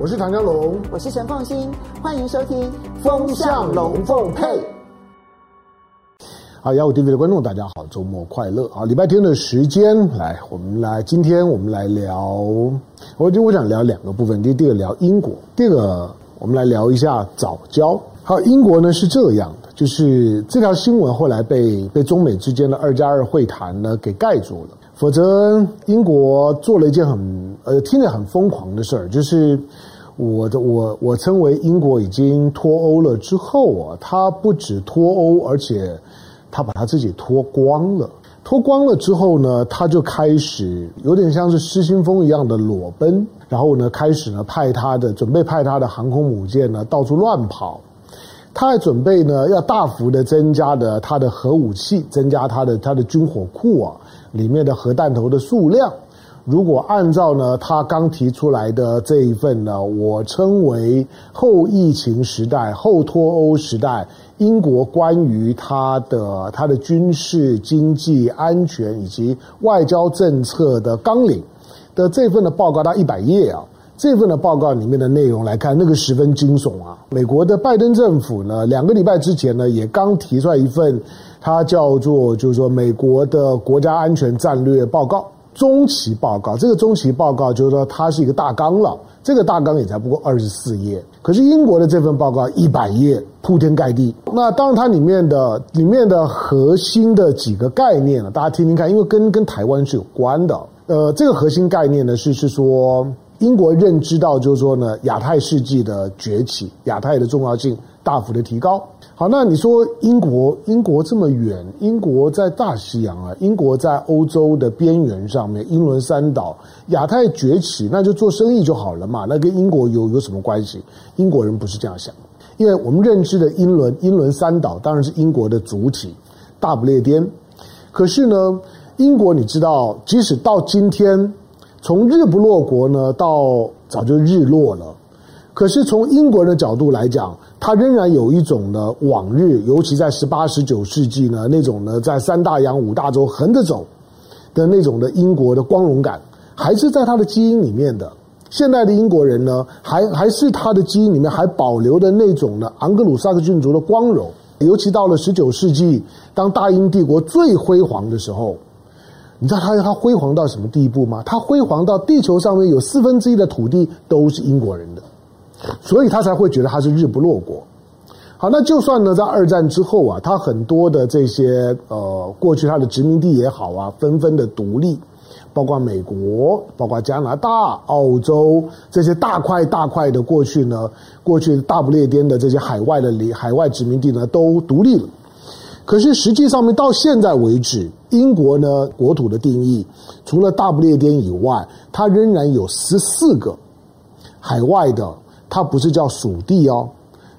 我是唐江龙，我是陈凤新，欢迎收听《风向龙凤配》。好，雅虎 TV 的观众，大家好，周末快乐！好，礼拜天的时间，来，我们来，今天我们来聊，我就我想聊两个部分，第第一个聊英国，第二个我们来聊一下早教。好，英国呢是这样的，就是这条新闻后来被被中美之间的二加二会谈呢给盖住了。否则，英国做了一件很呃听着很疯狂的事儿，就是我的我我称为英国已经脱欧了之后啊，他不止脱欧，而且他把他自己脱光了。脱光了之后呢，他就开始有点像是失心疯一样的裸奔，然后呢，开始呢派他的准备派他的航空母舰呢到处乱跑。他还准备呢要大幅的增加的他的核武器，增加他的他的军火库啊。里面的核弹头的数量，如果按照呢他刚提出来的这一份呢，我称为后疫情时代、后脱欧时代英国关于他的他的军事、经济、安全以及外交政策的纲领的这份的报告，它一百页啊。这份的报告里面的内容来看，那个十分惊悚啊！美国的拜登政府呢，两个礼拜之前呢，也刚提出来一份。它叫做，就是说，美国的国家安全战略报告中期报告。这个中期报告就是说，它是一个大纲了。这个大纲也才不过二十四页，可是英国的这份报告一百页，铺天盖地。那当然，它里面的里面的核心的几个概念呢，大家听听看，因为跟跟台湾是有关的。呃，这个核心概念呢，是是说，英国认知到，就是说呢，亚太世纪的崛起，亚太的重要性大幅的提高。好，那你说英国，英国这么远，英国在大西洋啊，英国在欧洲的边缘上面，英伦三岛，亚太崛起，那就做生意就好了嘛，那跟英国有有什么关系？英国人不是这样想，因为我们认知的英伦英伦三岛当然是英国的主体，大不列颠。可是呢，英国你知道，即使到今天，从日不落国呢，到早就日落了。可是从英国人的角度来讲，他仍然有一种呢往日，尤其在十八、十九世纪呢那种呢在三大洋五大洲横着走的那种的英国的光荣感，还是在他的基因里面的。现代的英国人呢，还还是他的基因里面还保留的那种呢盎格鲁撒克逊族的光荣。尤其到了十九世纪，当大英帝国最辉煌的时候，你知道他他辉煌到什么地步吗？他辉煌到地球上面有四分之一的土地都是英国人的。所以他才会觉得他是日不落国。好，那就算呢，在二战之后啊，他很多的这些呃，过去他的殖民地也好啊，纷纷的独立，包括美国、包括加拿大、澳洲这些大块大块的过去呢，过去大不列颠的这些海外的里海外殖民地呢，都独立了。可是实际上面到现在为止，英国呢国土的定义，除了大不列颠以外，它仍然有十四个海外的。它不是叫属地哦，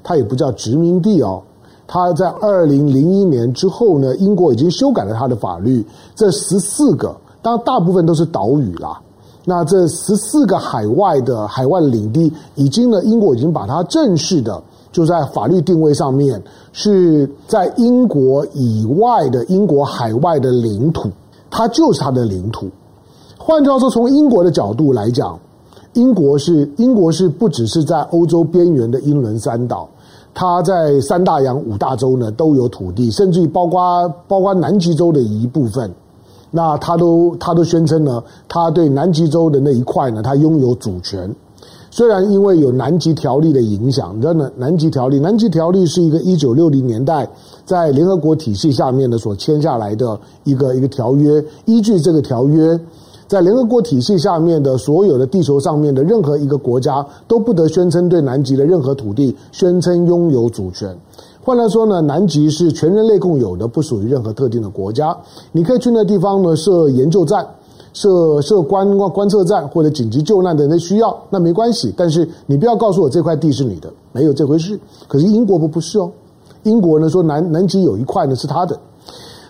它也不叫殖民地哦。它在二零零一年之后呢，英国已经修改了它的法律。这十四个，当然大部分都是岛屿啦。那这十四个海外的海外领地，已经呢，英国已经把它正式的就在法律定位上面是在英国以外的英国海外的领土，它就是它的领土。换句话说，从英国的角度来讲。英国是英国是不只是在欧洲边缘的英伦三岛，它在三大洋五大洲呢都有土地，甚至于包括包括南极洲的一部分，那他都他都宣称呢，他对南极洲的那一块呢，他拥有主权。虽然因为有南极条例的影响，你知道呢，南极条例，南极条例是一个一九六零年代在联合国体系下面的所签下来的一个一个条约，依据这个条约。在联合国体系下面的所有的地球上面的任何一个国家都不得宣称对南极的任何土地宣称拥有主权。换来说呢，南极是全人类共有的，不属于任何特定的国家。你可以去那地方呢设研究站、设设观观测站或者紧急救难的那需要，那没关系。但是你不要告诉我这块地是你的，没有这回事。可是英国不不是哦，英国呢说南南极有一块呢是他的。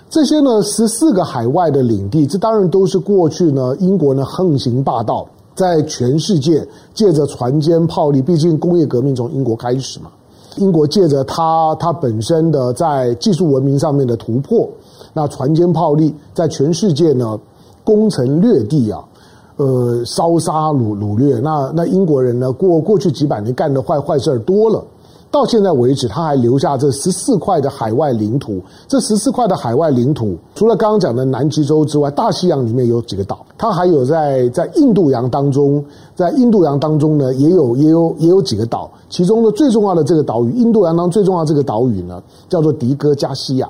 这些呢，十四个海外的领地，这当然都是过去呢，英国呢横行霸道，在全世界借着船坚炮利，毕竟工业革命从英国开始嘛，英国借着它它本身的在技术文明上面的突破，那船坚炮利，在全世界呢攻城略地啊，呃烧杀掳掳掠。那那英国人呢，过过去几百年干的坏坏事儿多了。到现在为止，他还留下这十四块的海外领土。这十四块的海外领土，除了刚刚讲的南极洲之外，大西洋里面有几个岛。它还有在在印度洋当中，在印度洋当中呢，也有也有也有几个岛。其中呢最重要的这个岛屿，印度洋当中最重要这个岛屿呢，叫做迪戈加西亚。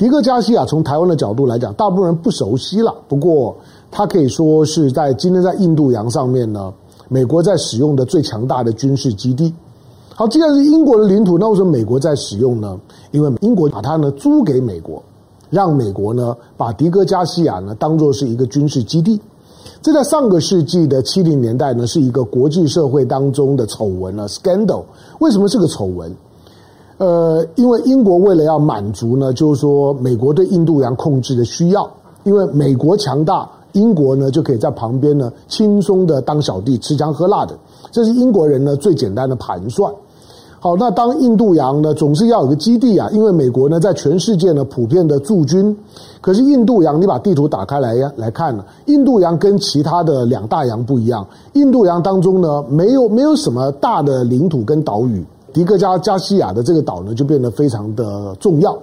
迪戈加西亚从台湾的角度来讲，大部分人不熟悉了。不过，它可以说是在今天在印度洋上面呢，美国在使用的最强大的军事基地。好，既然是英国的领土，那为什么美国在使用呢？因为英国把它呢租给美国，让美国呢把迪戈加西亚呢当做是一个军事基地。这在上个世纪的七零年代呢，是一个国际社会当中的丑闻呢，scandal。为什么是个丑闻？呃，因为英国为了要满足呢，就是说美国对印度洋控制的需要，因为美国强大，英国呢就可以在旁边呢轻松的当小弟，吃香喝辣的。这是英国人呢最简单的盘算。好，那当印度洋呢，总是要有个基地啊，因为美国呢在全世界呢普遍的驻军，可是印度洋你把地图打开来呀来看呢，印度洋跟其他的两大洋不一样，印度洋当中呢没有没有什么大的领土跟岛屿，迪戈加加西亚的这个岛呢就变得非常的重要。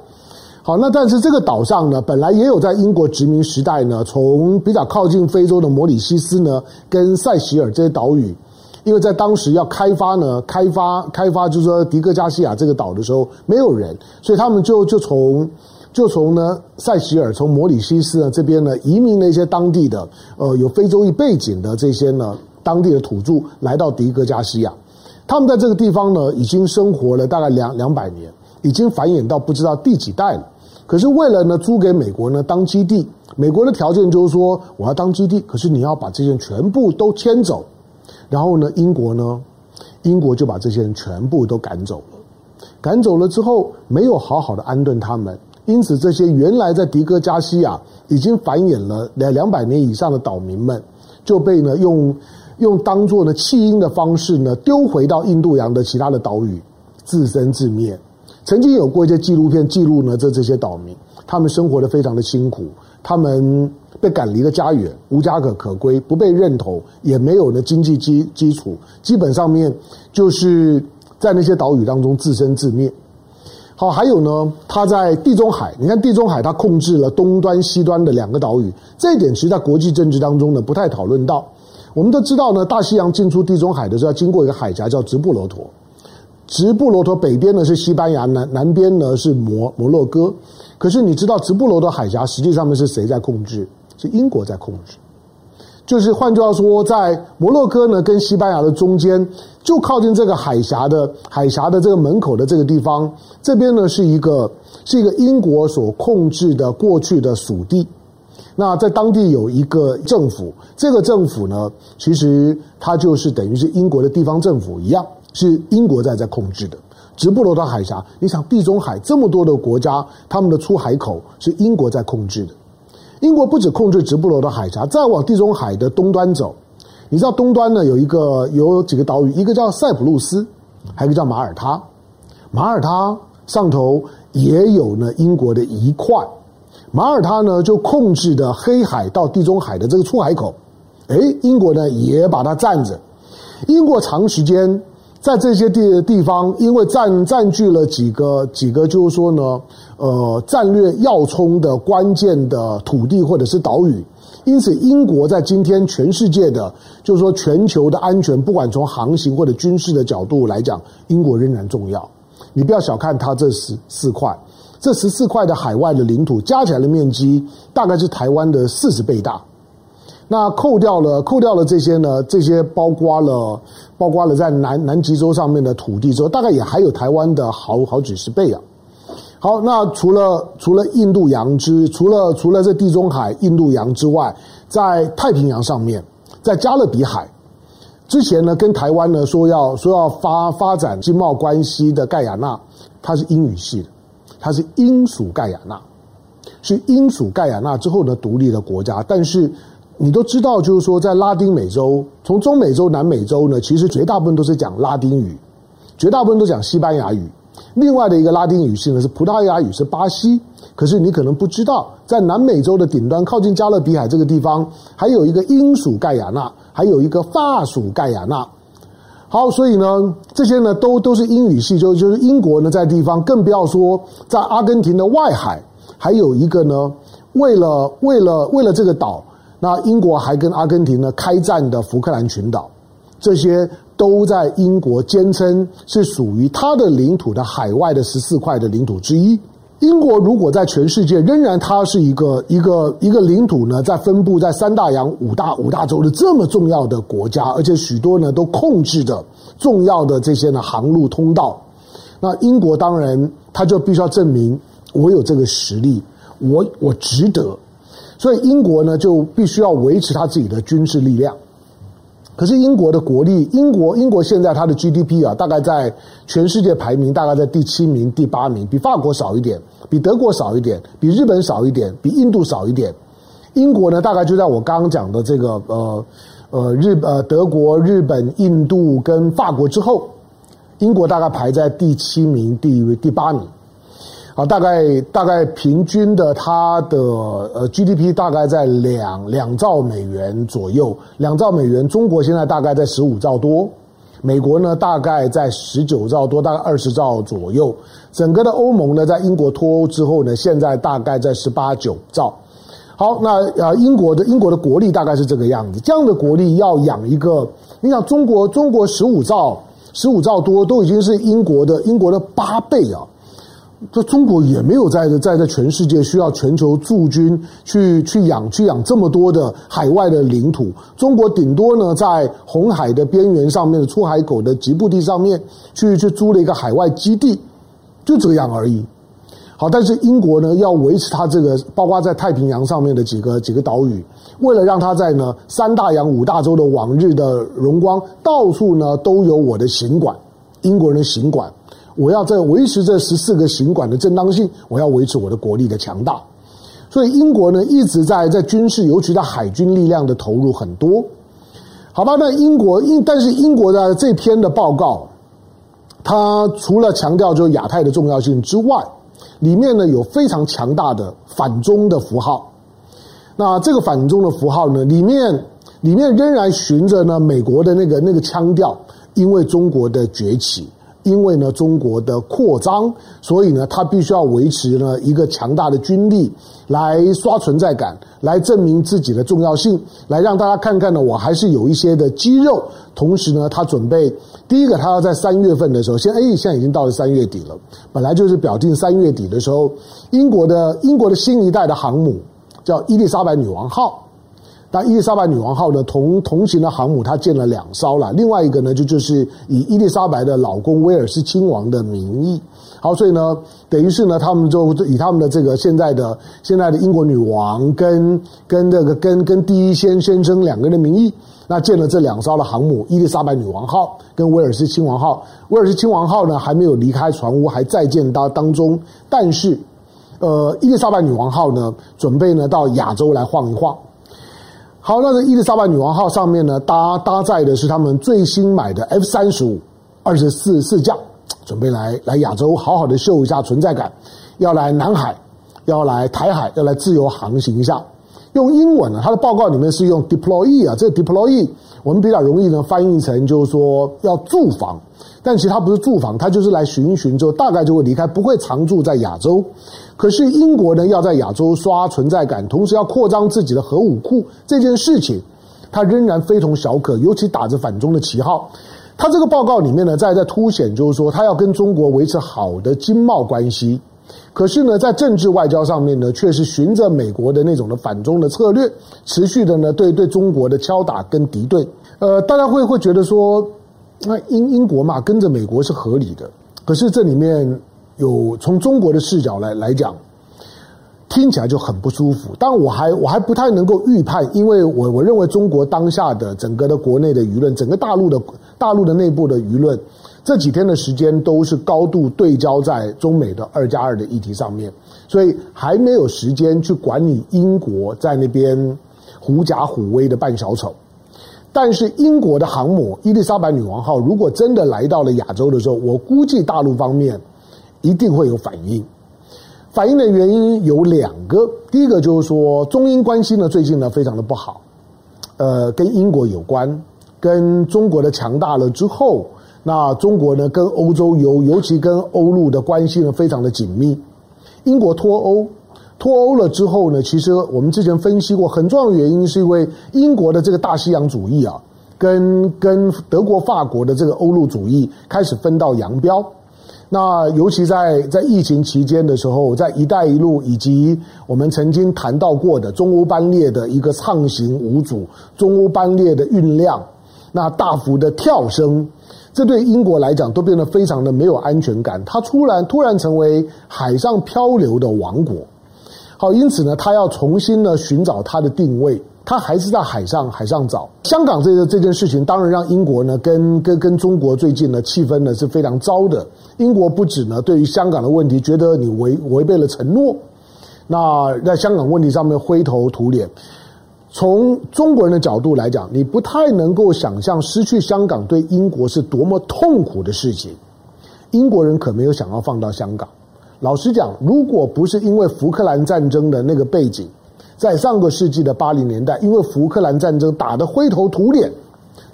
好，那但是这个岛上呢本来也有在英国殖民时代呢，从比较靠近非洲的摩里西斯呢跟塞西尔这些岛屿。因为在当时要开发呢，开发开发就是说迪戈加西亚这个岛的时候没有人，所以他们就就从就从呢塞西尔从摩里西斯呢这边呢移民了一些当地的呃有非洲裔背景的这些呢当地的土著来到迪戈加西亚，他们在这个地方呢已经生活了大概两两百年，已经繁衍到不知道第几代了。可是为了呢租给美国呢当基地，美国的条件就是说我要当基地，可是你要把这些人全部都迁走。然后呢，英国呢，英国就把这些人全部都赶走了。赶走了之后，没有好好的安顿他们，因此这些原来在迪戈加西亚已经繁衍了两两百年以上的岛民们，就被呢用用当做呢弃婴的方式呢丢回到印度洋的其他的岛屿，自生自灭。曾经有过一些纪录片记录呢这这些岛民，他们生活的非常的辛苦，他们。被赶离了家园，无家可可归，不被认同，也没有呢经济基基础，基本上面就是在那些岛屿当中自生自灭。好，还有呢，他在地中海，你看地中海，他控制了东端、西端的两个岛屿，这一点其实在国际政治当中呢不太讨论到。我们都知道呢，大西洋进出地中海的时候要经过一个海峡叫直布罗陀，直布罗陀北边呢是西班牙，南南边呢是摩摩洛哥。可是你知道直布罗陀海峡实际上面是谁在控制？是英国在控制，就是换句话说，在摩洛哥呢跟西班牙的中间，就靠近这个海峡的海峡的这个门口的这个地方，这边呢是一个是一个英国所控制的过去的属地。那在当地有一个政府，这个政府呢，其实它就是等于是英国的地方政府一样，是英国在在控制的。直布罗陀海峡，你想地中海这么多的国家，他们的出海口是英国在控制的。英国不止控制直布罗陀海峡，再往地中海的东端走，你知道东端呢有一个有几个岛屿，一个叫塞浦路斯，还有一个叫马耳他。马耳他上头也有呢英国的一块，马耳他呢就控制的黑海到地中海的这个出海口，诶，英国呢也把它占着。英国长时间。在这些地地方，因为占占据了几个几个，就是说呢，呃，战略要冲的关键的土地或者是岛屿，因此英国在今天全世界的，就是说全球的安全，不管从航行或者军事的角度来讲，英国仍然重要。你不要小看它这四四块，这十四块的海外的领土加起来的面积，大概是台湾的四十倍大。那扣掉了，扣掉了这些呢？这些包括了，包括了在南南极洲上面的土地之后，大概也还有台湾的好好几十倍啊。好，那除了除了印度洋之，除了除了这地中海、印度洋之外，在太平洋上面，在加勒比海之前呢，跟台湾呢说要说要发发展经贸关系的盖亚纳，它是英语系的，它是英属盖亚纳，是英属盖亚纳之后呢独立的国家，但是。你都知道，就是说，在拉丁美洲，从中美洲、南美洲呢，其实绝大部分都是讲拉丁语，绝大部分都讲西班牙语。另外的一个拉丁语系呢是葡萄牙语，是巴西。可是你可能不知道，在南美洲的顶端，靠近加勒比海这个地方，还有一个英属盖亚纳，还有一个法属盖亚纳。好，所以呢，这些呢都都是英语系，就就是英国呢在地方，更不要说在阿根廷的外海，还有一个呢，为了为了为了这个岛，那英国还跟阿根廷呢开战的福克兰群岛，这些都在英国坚称是属于它的领土的海外的十四块的领土之一。英国如果在全世界仍然它是一个一个一个领土呢，在分布在三大洋五大五大洲的这么重要的国家，而且许多呢都控制着重要的这些呢航路通道，那英国当然他就必须要证明我有这个实力，我我值得，所以英国呢就必须要维持它自己的军事力量。可是英国的国力，英国英国现在它的 GDP 啊，大概在全世界排名大概在第七名、第八名，比法国少一点，比德国少一点，比日本少一点，比印度少一点。英国呢，大概就在我刚刚讲的这个呃呃日呃德国、日本、印度跟法国之后，英国大概排在第七名、第一位第八名。啊，大概大概平均的，它的呃 GDP 大概在两两兆美元左右，两兆美元。中国现在大概在十五兆多，美国呢大概在十九兆多，大概二十兆左右。整个的欧盟呢，在英国脱欧之后呢，现在大概在十八九兆。好，那呃英国的英国的国力大概是这个样子，这样的国力要养一个，你想中国中国十五兆十五兆多，都已经是英国的英国的八倍啊。这中国也没有在在在全世界需要全球驻军去去养去养这么多的海外的领土，中国顶多呢在红海的边缘上面的出海口的吉布地上面去去租了一个海外基地，就这样而已。好，但是英国呢要维持它这个，包括在太平洋上面的几个几个岛屿，为了让它在呢三大洋五大洲的往日的荣光，到处呢都有我的行馆，英国人的行馆。我要在维持这十四个行馆的正当性，我要维持我的国力的强大，所以英国呢一直在在军事，尤其在海军力量的投入很多。好吧，那英国英但是英国的这篇的报告，它除了强调就亚太的重要性之外，里面呢有非常强大的反中的符号。那这个反中的符号呢，里面里面仍然循着呢美国的那个那个腔调，因为中国的崛起。因为呢，中国的扩张，所以呢，他必须要维持呢一个强大的军力来刷存在感，来证明自己的重要性，来让大家看看呢，我还是有一些的肌肉。同时呢，他准备第一个，他要在三月份的时候，现哎，现在已经到了三月底了，本来就是表定三月底的时候，英国的英国的新一代的航母叫伊丽莎白女王号。那伊丽莎白女王号呢，同同行的航母，它建了两艘了。另外一个呢，就就是以伊丽莎白的老公威尔斯亲王的名义。好，所以呢，等于是呢，他们就以他们的这个现在的现在的英国女王跟跟这个跟跟第一先先生两个人的名义，那建了这两艘的航母，伊丽莎白女王号跟威尔斯亲王号。威尔斯亲王号呢，还没有离开船坞，还在建当当中。但是，呃，伊丽莎白女王号呢，准备呢到亚洲来晃一晃。好，那这伊丽莎白女王号上面呢，搭搭载的是他们最新买的 F 三十五二十四四架，准备来来亚洲好好的秀一下存在感，要来南海，要来台海，要来自由航行一下。用英文呢，它的报告里面是用 deploy 啊，这个 deploy 我们比较容易呢翻译成就是说要驻防。但其实他不是驻防，他就是来巡一巡之后，大概就会离开，不会常住在亚洲。可是英国呢，要在亚洲刷存在感，同时要扩张自己的核武库，这件事情，他仍然非同小可。尤其打着反中的旗号，他这个报告里面呢，在在凸显，就是说他要跟中国维持好的经贸关系。可是呢，在政治外交上面呢，却是循着美国的那种的反中的策略，持续的呢对对中国的敲打跟敌对。呃，大家会会觉得说。那英英国嘛，跟着美国是合理的。可是这里面有从中国的视角来来讲，听起来就很不舒服。但我还我还不太能够预判，因为我我认为中国当下的整个的国内的舆论，整个大陆的大陆的内部的舆论，这几天的时间都是高度对焦在中美的二加二的议题上面，所以还没有时间去管理英国在那边狐假虎威的扮小丑。但是英国的航母伊丽莎白女王号如果真的来到了亚洲的时候，我估计大陆方面一定会有反应。反应的原因有两个，第一个就是说中英关系呢最近呢非常的不好，呃，跟英国有关，跟中国的强大了之后，那中国呢跟欧洲尤尤其跟欧陆的关系呢非常的紧密，英国脱欧。脱欧了之后呢，其实我们之前分析过，很重要的原因是因为英国的这个大西洋主义啊，跟跟德国、法国的这个欧陆主义开始分道扬镳。那尤其在在疫情期间的时候，在“一带一路”以及我们曾经谈到过的中欧班列的一个畅行无阻，中欧班列的运量那大幅的跳升，这对英国来讲都变得非常的没有安全感。它突然突然成为海上漂流的王国。好，因此呢，他要重新呢寻找他的定位，他还是在海上海上找。香港这个这件事情，当然让英国呢跟跟跟中国最近的气氛呢是非常糟的。英国不止呢对于香港的问题觉得你违违背了承诺，那在香港问题上面灰头土脸。从中国人的角度来讲，你不太能够想象失去香港对英国是多么痛苦的事情。英国人可没有想要放到香港。老实讲，如果不是因为福克兰战争的那个背景，在上个世纪的八零年代，因为福克兰战争打得灰头土脸，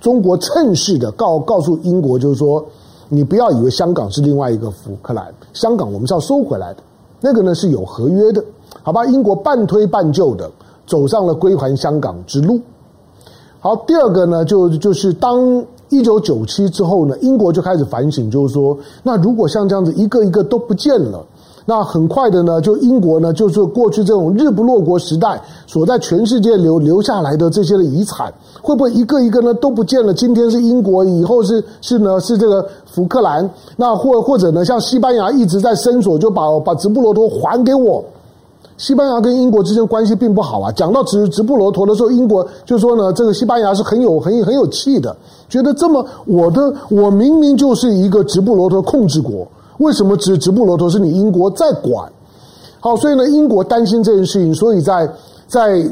中国趁势的告告诉英国，就是说，你不要以为香港是另外一个福克兰，香港我们是要收回来的，那个呢是有合约的，好吧？英国半推半就的走上了归还香港之路。好，第二个呢，就就是当。一九九七之后呢，英国就开始反省，就是说，那如果像这样子一个一个都不见了，那很快的呢，就英国呢，就是过去这种日不落国时代所在全世界留留下来的这些的遗产，会不会一个一个呢都不见了？今天是英国，以后是是呢是这个福克兰，那或或者呢，像西班牙一直在伸索，就把把直布罗陀还给我。西班牙跟英国之间关系并不好啊。讲到直直布罗陀的时候，英国就说呢，这个西班牙是很有很有很有气的，觉得这么我的我明明就是一个直布罗陀控制国，为什么直直布罗陀是你英国在管？好，所以呢，英国担心这件事情，所以在在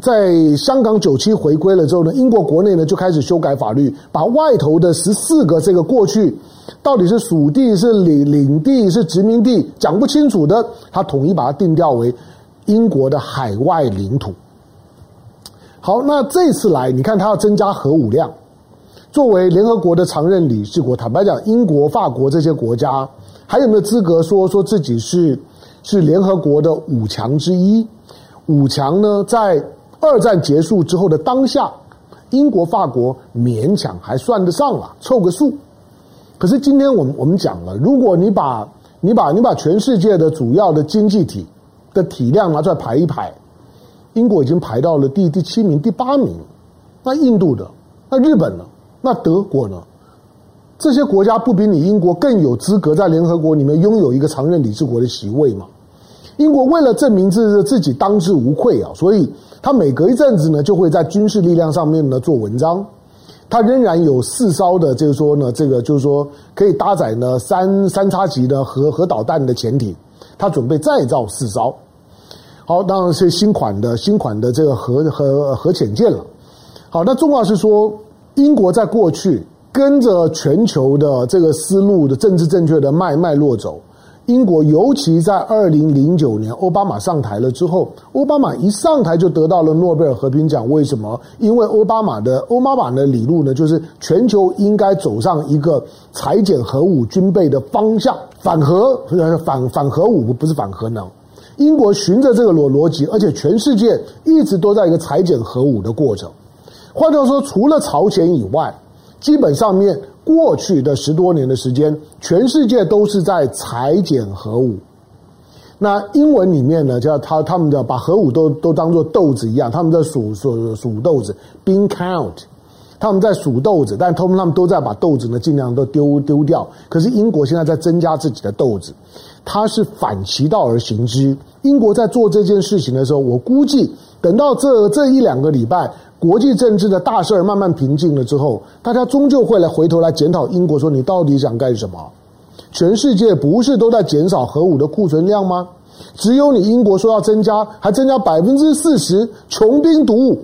在香港九七回归了之后呢，英国国内呢就开始修改法律，把外头的十四个这个过去。到底是属地是领领地是殖民地讲不清楚的，他统一把它定调为英国的海外领土。好，那这次来，你看他要增加核武量，作为联合国的常任理事国，坦白讲，英国、法国这些国家还有没有资格说说自己是是联合国的五强之一？五强呢，在二战结束之后的当下，英国、法国勉强还算得上了，凑个数。可是今天我们我们讲了，如果你把你把你把全世界的主要的经济体的体量拿出来排一排，英国已经排到了第第七名、第八名，那印度的、那日本呢、那德国呢？这些国家不比你英国更有资格在联合国里面拥有一个常任理事国的席位吗？英国为了证明自自己当之无愧啊，所以他每隔一阵子呢，就会在军事力量上面呢做文章。它仍然有四艘的，就是说呢，这个就是说可以搭载呢三三叉戟的核核导弹的潜艇，它准备再造四艘。好，当然是新款的新款的这个核核核潜舰了。好，那重要是说，英国在过去跟着全球的这个思路的政治正确的脉脉络走。英国尤其在二零零九年奥巴马上台了之后，奥巴马一上台就得到了诺贝尔和平奖。为什么？因为奥巴马的奥巴马的理路呢，就是全球应该走上一个裁减核武军备的方向，反核呃反反核武不是反核能。英国循着这个逻逻辑，而且全世界一直都在一个裁减核武的过程。换句话说，除了朝鲜以外，基本上面。过去的十多年的时间，全世界都是在裁减核武。那英文里面呢，叫他他们叫把核武都都当做豆子一样，他们在数数数豆子，bean count，他们在数豆子，但他们他们都在把豆子呢尽量都丢丢掉。可是英国现在在增加自己的豆子，它是反其道而行之。英国在做这件事情的时候，我估计等到这这一两个礼拜。国际政治的大事儿慢慢平静了之后，大家终究会来回头来检讨英国，说你到底想干什么？全世界不是都在减少核武的库存量吗？只有你英国说要增加，还增加百分之四十，穷兵黩武。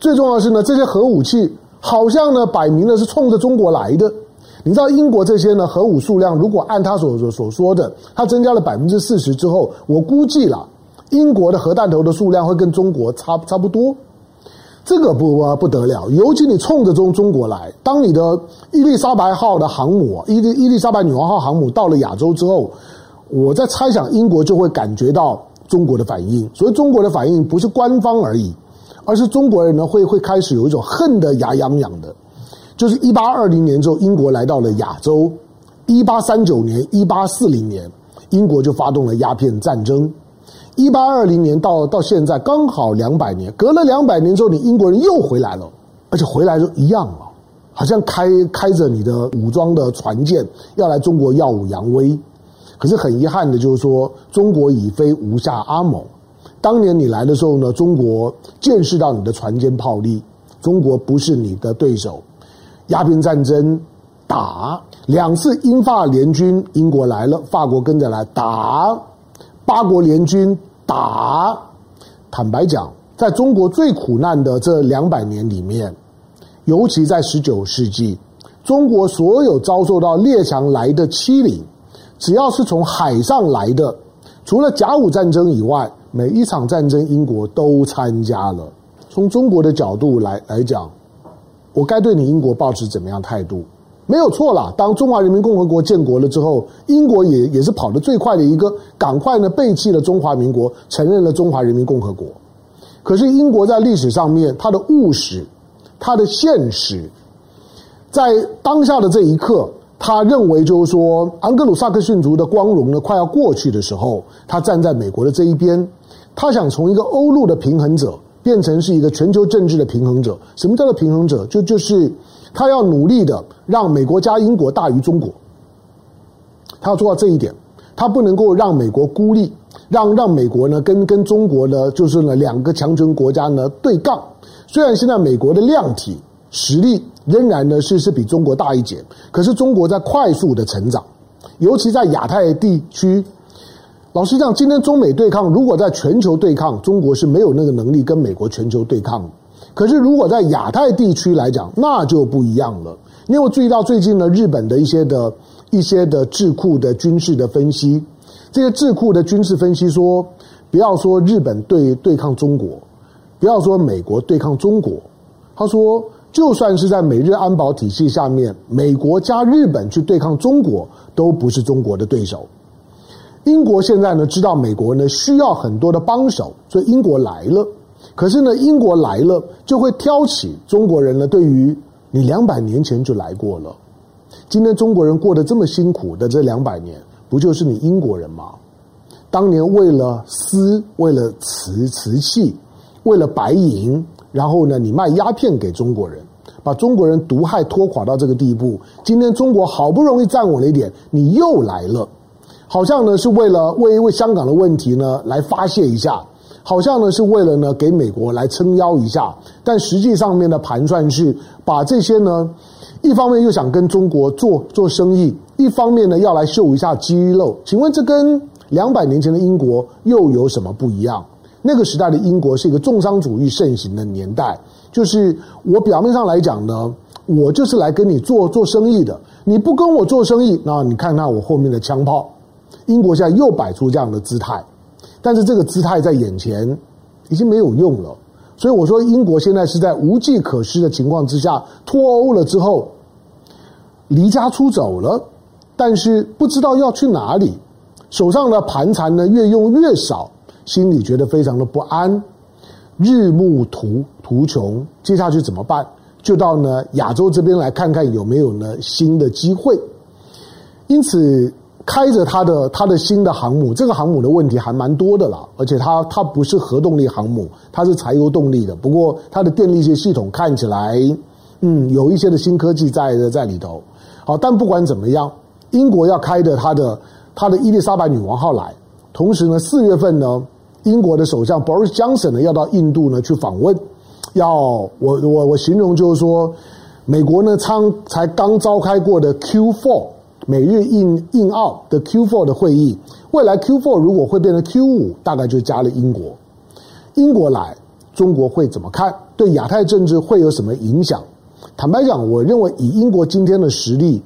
最重要的是呢，这些核武器好像呢摆明了是冲着中国来的。你知道英国这些呢核武数量，如果按他所所说的，它增加了百分之四十之后，我估计了英国的核弹头的数量会跟中国差差不多。这个不不得了，尤其你冲着中中国来，当你的伊丽莎白号的航母，伊丽伊丽莎白女王号航母到了亚洲之后，我在猜想英国就会感觉到中国的反应。所以中国的反应不是官方而已，而是中国人呢会会开始有一种恨得牙痒痒的。就是一八二零年之后，英国来到了亚洲；一八三九年、一八四零年，英国就发动了鸦片战争。一八二零年到到现在刚好两百年，隔了两百年之后，你英国人又回来了，而且回来就一样了，好像开开着你的武装的船舰要来中国耀武扬威。可是很遗憾的就是说，中国已非吴下阿蒙。当年你来的时候呢，中国见识到你的船舰炮利，中国不是你的对手。鸦片战争打两次英法联军，英国来了，法国跟着来打，八国联军。打，坦白讲，在中国最苦难的这两百年里面，尤其在十九世纪，中国所有遭受到列强来的欺凌，只要是从海上来的，除了甲午战争以外，每一场战争英国都参加了。从中国的角度来来讲，我该对你英国抱持怎么样态度？没有错啦，当中华人民共和国建国了之后，英国也也是跑得最快的一个，赶快呢背弃了中华民国，承认了中华人民共和国。可是英国在历史上面，它的务实，它的现实，在当下的这一刻，他认为就是说，安格鲁撒克逊族的光荣呢快要过去的时候，他站在美国的这一边，他想从一个欧陆的平衡者变成是一个全球政治的平衡者。什么叫做平衡者？就就是。他要努力的让美国加英国大于中国，他要做到这一点，他不能够让美国孤立，让让美国呢跟跟中国呢就是呢两个强权国家呢对杠。虽然现在美国的量体实力仍然呢是是比中国大一截，可是中国在快速的成长，尤其在亚太地区。老实讲，今天中美对抗，如果在全球对抗，中国是没有那个能力跟美国全球对抗的。可是，如果在亚太地区来讲，那就不一样了。你有注意到最近呢，日本的一些的、一些的智库的军事的分析，这些智库的军事分析说，不要说日本对对抗中国，不要说美国对抗中国，他说，就算是在美日安保体系下面，美国加日本去对抗中国，都不是中国的对手。英国现在呢，知道美国呢需要很多的帮手，所以英国来了。可是呢，英国来了就会挑起中国人呢，对于你两百年前就来过了，今天中国人过得这么辛苦的这两百年，不就是你英国人吗？当年为了丝，为了瓷瓷器，为了白银，然后呢，你卖鸦片给中国人，把中国人毒害拖垮到这个地步。今天中国好不容易站稳了一点，你又来了，好像呢是为了为为香港的问题呢来发泄一下。好像呢是为了呢给美国来撑腰一下，但实际上面的盘算是把这些呢，一方面又想跟中国做做生意，一方面呢要来秀一下肌肉。请问这跟两百年前的英国又有什么不一样？那个时代的英国是一个重商主义盛行的年代，就是我表面上来讲呢，我就是来跟你做做生意的，你不跟我做生意，那你看看我后面的枪炮。英国现在又摆出这样的姿态。但是这个姿态在眼前已经没有用了，所以我说英国现在是在无计可施的情况之下脱欧了之后离家出走了，但是不知道要去哪里，手上的盘缠呢越用越少，心里觉得非常的不安，日暮途途穷，接下去怎么办？就到呢亚洲这边来看看有没有呢新的机会，因此。开着它的它的新的航母，这个航母的问题还蛮多的啦，而且它它不是核动力航母，它是柴油动力的。不过它的电力系系统看起来，嗯，有一些的新科技在在里头。好，但不管怎么样，英国要开着它的它的伊丽莎白女王号来，同时呢，四月份呢，英国的首相 Boris Johnson 呢要到印度呢去访问，要我我我形容就是说，美国呢仓才刚召开过的 Q4。美日印印澳的 Q4 的会议，未来 Q4 如果会变成 Q5，大概就加了英国。英国来，中国会怎么看？对亚太政治会有什么影响？坦白讲，我认为以英国今天的实力，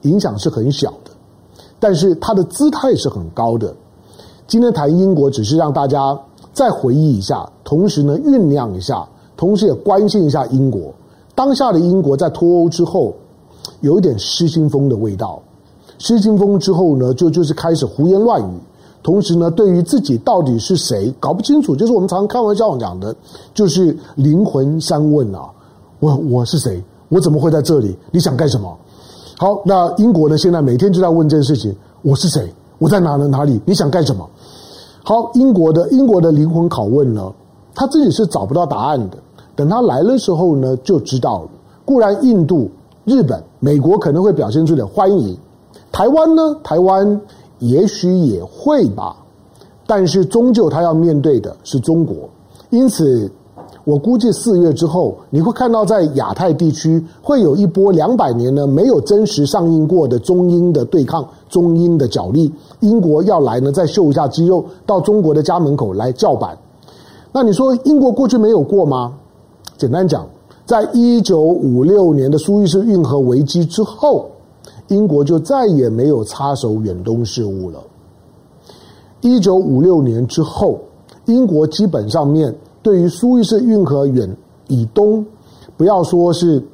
影响是很小的，但是它的姿态是很高的。今天谈英国，只是让大家再回忆一下，同时呢酝酿一下，同时也关心一下英国。当下的英国在脱欧之后，有一点失心疯的味道。失心疯之后呢，就就是开始胡言乱语，同时呢，对于自己到底是谁搞不清楚，就是我们常常开玩笑讲的，就是灵魂三问啊，我我是谁？我怎么会在这里？你想干什么？好，那英国呢？现在每天就在问这件事情：我是谁？我在哪呢？哪里？你想干什么？好，英国的英国的灵魂拷问呢？他自己是找不到答案的。等他来的时候呢，就知道了。固然印度、日本、美国可能会表现出点欢迎，台湾呢？台湾也许也会吧。但是终究他要面对的是中国，因此。我估计四月之后，你会看到在亚太地区会有一波两百年呢没有真实上映过的中英的对抗，中英的角力。英国要来呢，再秀一下肌肉，到中国的家门口来叫板。那你说英国过去没有过吗？简单讲，在一九五六年的苏伊士运河危机之后，英国就再也没有插手远东事务了。一九五六年之后，英国基本上面。对于苏伊士运河远以东，不要说是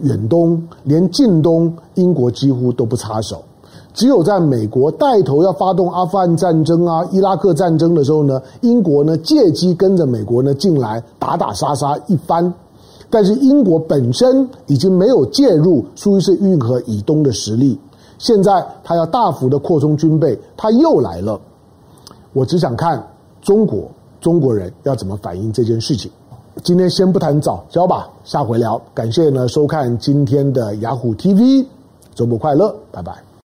远东，连近东，英国几乎都不插手。只有在美国带头要发动阿富汗战争啊、伊拉克战争的时候呢，英国呢借机跟着美国呢进来打打杀杀一番。但是英国本身已经没有介入苏伊士运河以东的实力。现在他要大幅的扩充军备，他又来了。我只想看中国。中国人要怎么反应这件事情？今天先不谈早教吧，下回聊。感谢呢收看今天的雅虎 TV，周末快乐，拜拜。